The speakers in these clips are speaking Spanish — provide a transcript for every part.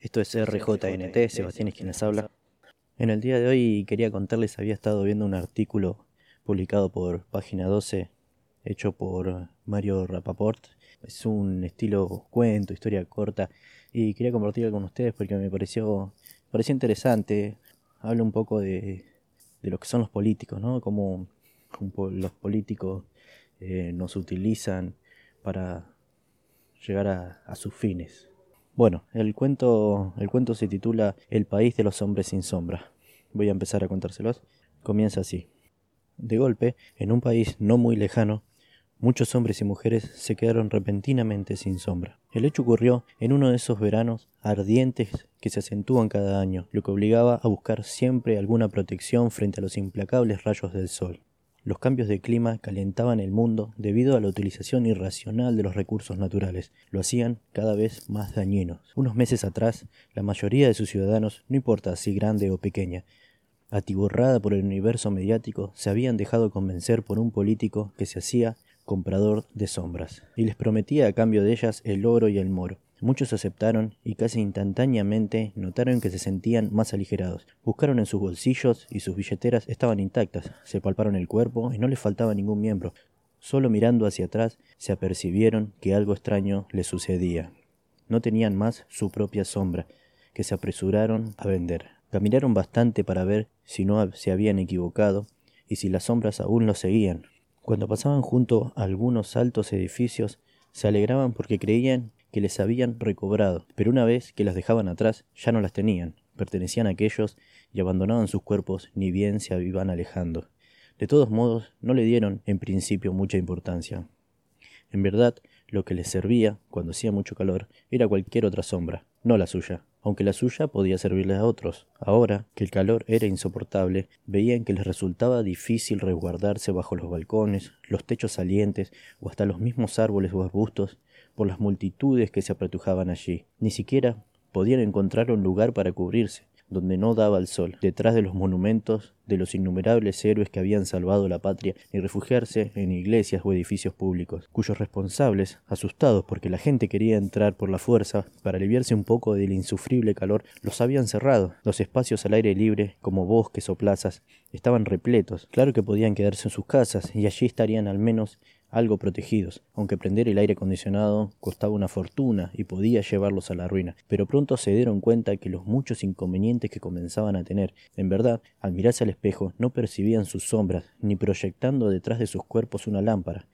Esto es RJNT, Sebastián es quien les habla. En el día de hoy quería contarles, había estado viendo un artículo publicado por Página 12, hecho por Mario Rapaport. Es un estilo cuento, historia corta, y quería compartirlo con ustedes porque me pareció, pareció interesante. Habla un poco de, de lo que son los políticos, ¿no? Cómo, los políticos eh, nos utilizan para llegar a, a sus fines. Bueno, el cuento, el cuento se titula El país de los hombres sin sombra. Voy a empezar a contárselos. Comienza así. De golpe, en un país no muy lejano, muchos hombres y mujeres se quedaron repentinamente sin sombra. El hecho ocurrió en uno de esos veranos ardientes que se acentúan cada año, lo que obligaba a buscar siempre alguna protección frente a los implacables rayos del sol. Los cambios de clima calentaban el mundo debido a la utilización irracional de los recursos naturales. Lo hacían cada vez más dañinos. Unos meses atrás, la mayoría de sus ciudadanos, no importa si grande o pequeña, atiborrada por el universo mediático, se habían dejado convencer por un político que se hacía comprador de sombras, y les prometía a cambio de ellas el oro y el moro. Muchos aceptaron y casi instantáneamente notaron que se sentían más aligerados. Buscaron en sus bolsillos y sus billeteras estaban intactas, se palparon el cuerpo y no les faltaba ningún miembro. Solo mirando hacia atrás se apercibieron que algo extraño les sucedía. No tenían más su propia sombra, que se apresuraron a vender. Caminaron bastante para ver si no se habían equivocado y si las sombras aún los seguían. Cuando pasaban junto a algunos altos edificios, se alegraban porque creían que les habían recobrado, pero una vez que las dejaban atrás ya no las tenían, pertenecían a aquellos y abandonaban sus cuerpos ni bien se iban alejando. De todos modos, no le dieron en principio mucha importancia. En verdad, lo que les servía, cuando hacía mucho calor, era cualquier otra sombra, no la suya, aunque la suya podía servirles a otros. Ahora que el calor era insoportable, veían que les resultaba difícil resguardarse bajo los balcones, los techos salientes o hasta los mismos árboles o arbustos por las multitudes que se apretujaban allí. Ni siquiera podían encontrar un lugar para cubrirse, donde no daba el sol, detrás de los monumentos de los innumerables héroes que habían salvado la patria, ni refugiarse en iglesias o edificios públicos, cuyos responsables, asustados porque la gente quería entrar por la fuerza para aliviarse un poco del insufrible calor, los habían cerrado. Los espacios al aire libre, como bosques o plazas, estaban repletos. Claro que podían quedarse en sus casas, y allí estarían al menos algo protegidos, aunque prender el aire acondicionado costaba una fortuna y podía llevarlos a la ruina, pero pronto se dieron cuenta que los muchos inconvenientes que comenzaban a tener, en verdad, al mirarse al espejo, no percibían sus sombras, ni proyectando detrás de sus cuerpos una lámpara.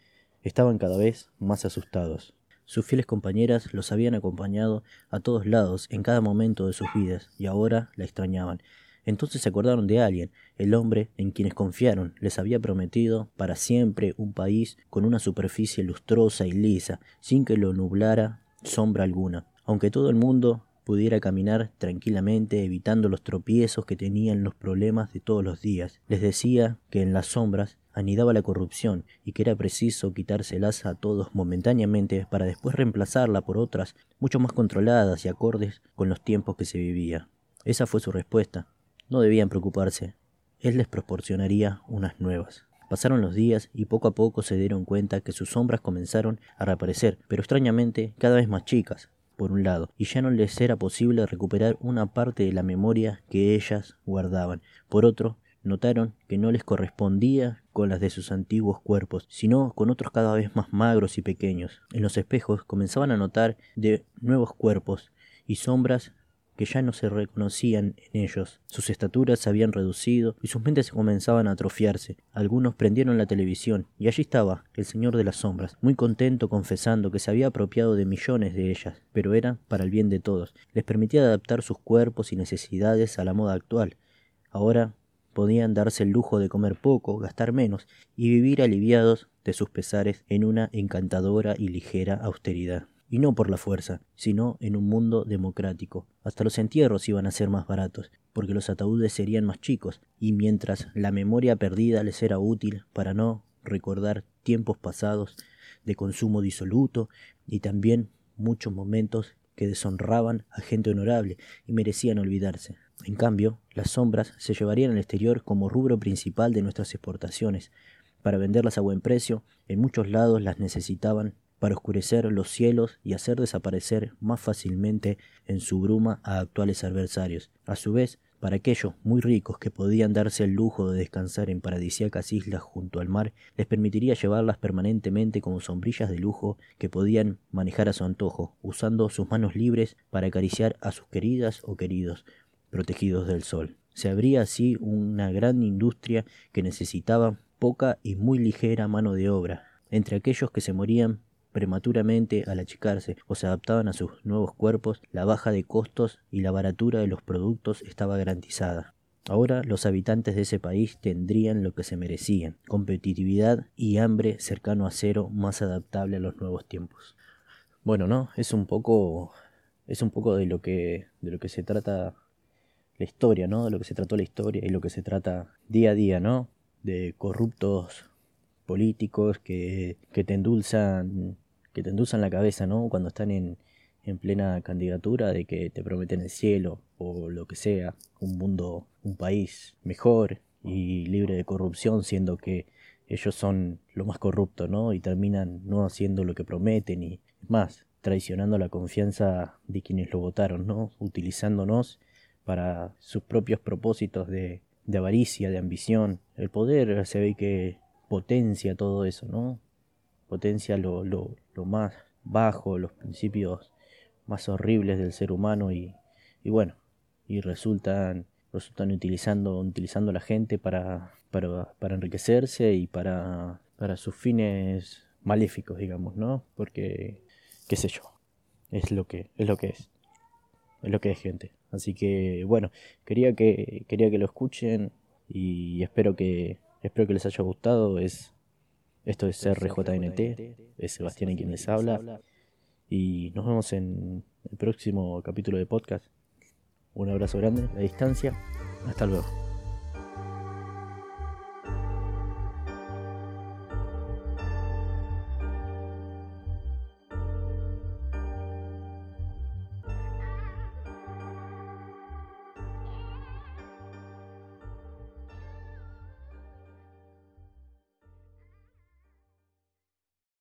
Estaban cada vez más asustados. Sus fieles compañeras los habían acompañado a todos lados en cada momento de sus vidas, y ahora la extrañaban, entonces se acordaron de alguien, el hombre en quienes confiaron, les había prometido para siempre un país con una superficie lustrosa y lisa, sin que lo nublara sombra alguna. Aunque todo el mundo pudiera caminar tranquilamente evitando los tropiezos que tenían los problemas de todos los días. Les decía que en las sombras anidaba la corrupción y que era preciso quitárselas a todos momentáneamente para después reemplazarla por otras mucho más controladas y acordes con los tiempos que se vivía. Esa fue su respuesta. No debían preocuparse. Él les proporcionaría unas nuevas. Pasaron los días y poco a poco se dieron cuenta que sus sombras comenzaron a reaparecer, pero extrañamente cada vez más chicas, por un lado, y ya no les era posible recuperar una parte de la memoria que ellas guardaban. Por otro, notaron que no les correspondía con las de sus antiguos cuerpos, sino con otros cada vez más magros y pequeños. En los espejos comenzaban a notar de nuevos cuerpos y sombras que ya no se reconocían en ellos. Sus estaturas se habían reducido y sus mentes comenzaban a atrofiarse. Algunos prendieron la televisión y allí estaba el Señor de las Sombras, muy contento confesando que se había apropiado de millones de ellas, pero era para el bien de todos. Les permitía adaptar sus cuerpos y necesidades a la moda actual. Ahora podían darse el lujo de comer poco, gastar menos y vivir aliviados de sus pesares en una encantadora y ligera austeridad y no por la fuerza, sino en un mundo democrático. Hasta los entierros iban a ser más baratos, porque los ataúdes serían más chicos, y mientras la memoria perdida les era útil para no recordar tiempos pasados de consumo disoluto y también muchos momentos que deshonraban a gente honorable y merecían olvidarse. En cambio, las sombras se llevarían al exterior como rubro principal de nuestras exportaciones. Para venderlas a buen precio, en muchos lados las necesitaban para oscurecer los cielos y hacer desaparecer más fácilmente en su bruma a actuales adversarios. A su vez, para aquellos muy ricos que podían darse el lujo de descansar en paradisíacas islas junto al mar, les permitiría llevarlas permanentemente como sombrillas de lujo que podían manejar a su antojo, usando sus manos libres para acariciar a sus queridas o queridos, protegidos del sol. Se abría así una gran industria que necesitaba poca y muy ligera mano de obra. Entre aquellos que se morían prematuramente al achicarse o se adaptaban a sus nuevos cuerpos, la baja de costos y la baratura de los productos estaba garantizada. Ahora los habitantes de ese país tendrían lo que se merecían, competitividad y hambre cercano a cero más adaptable a los nuevos tiempos. Bueno, ¿no? Es un poco es un poco de lo que de lo que se trata la historia, ¿no? De lo que se trató la historia y lo que se trata día a día, ¿no? De corruptos políticos que, que te endulzan que te endulzan la cabeza, ¿no? Cuando están en, en plena candidatura de que te prometen el cielo o lo que sea, un mundo, un país mejor y libre de corrupción, siendo que ellos son lo más corrupto, ¿no? Y terminan no haciendo lo que prometen y más, traicionando la confianza de quienes lo votaron, ¿no? Utilizándonos para sus propios propósitos de, de avaricia, de ambición. El poder se ve que potencia todo eso, ¿no? Potencia lo, lo, lo más bajo, los principios más horribles del ser humano y, y bueno, y resultan, resultan utilizando, utilizando a la gente para, para, para enriquecerse y para, para sus fines maléficos, digamos, ¿no? Porque, qué sé yo, es lo que es. Lo que es. Es lo que es gente. Así que bueno, quería que, quería que lo escuchen y espero que, espero que les haya gustado. Es esto es RJNT, es Sebastián en quien les habla. Y nos vemos en el próximo capítulo de podcast. Un abrazo grande, a distancia. Hasta luego.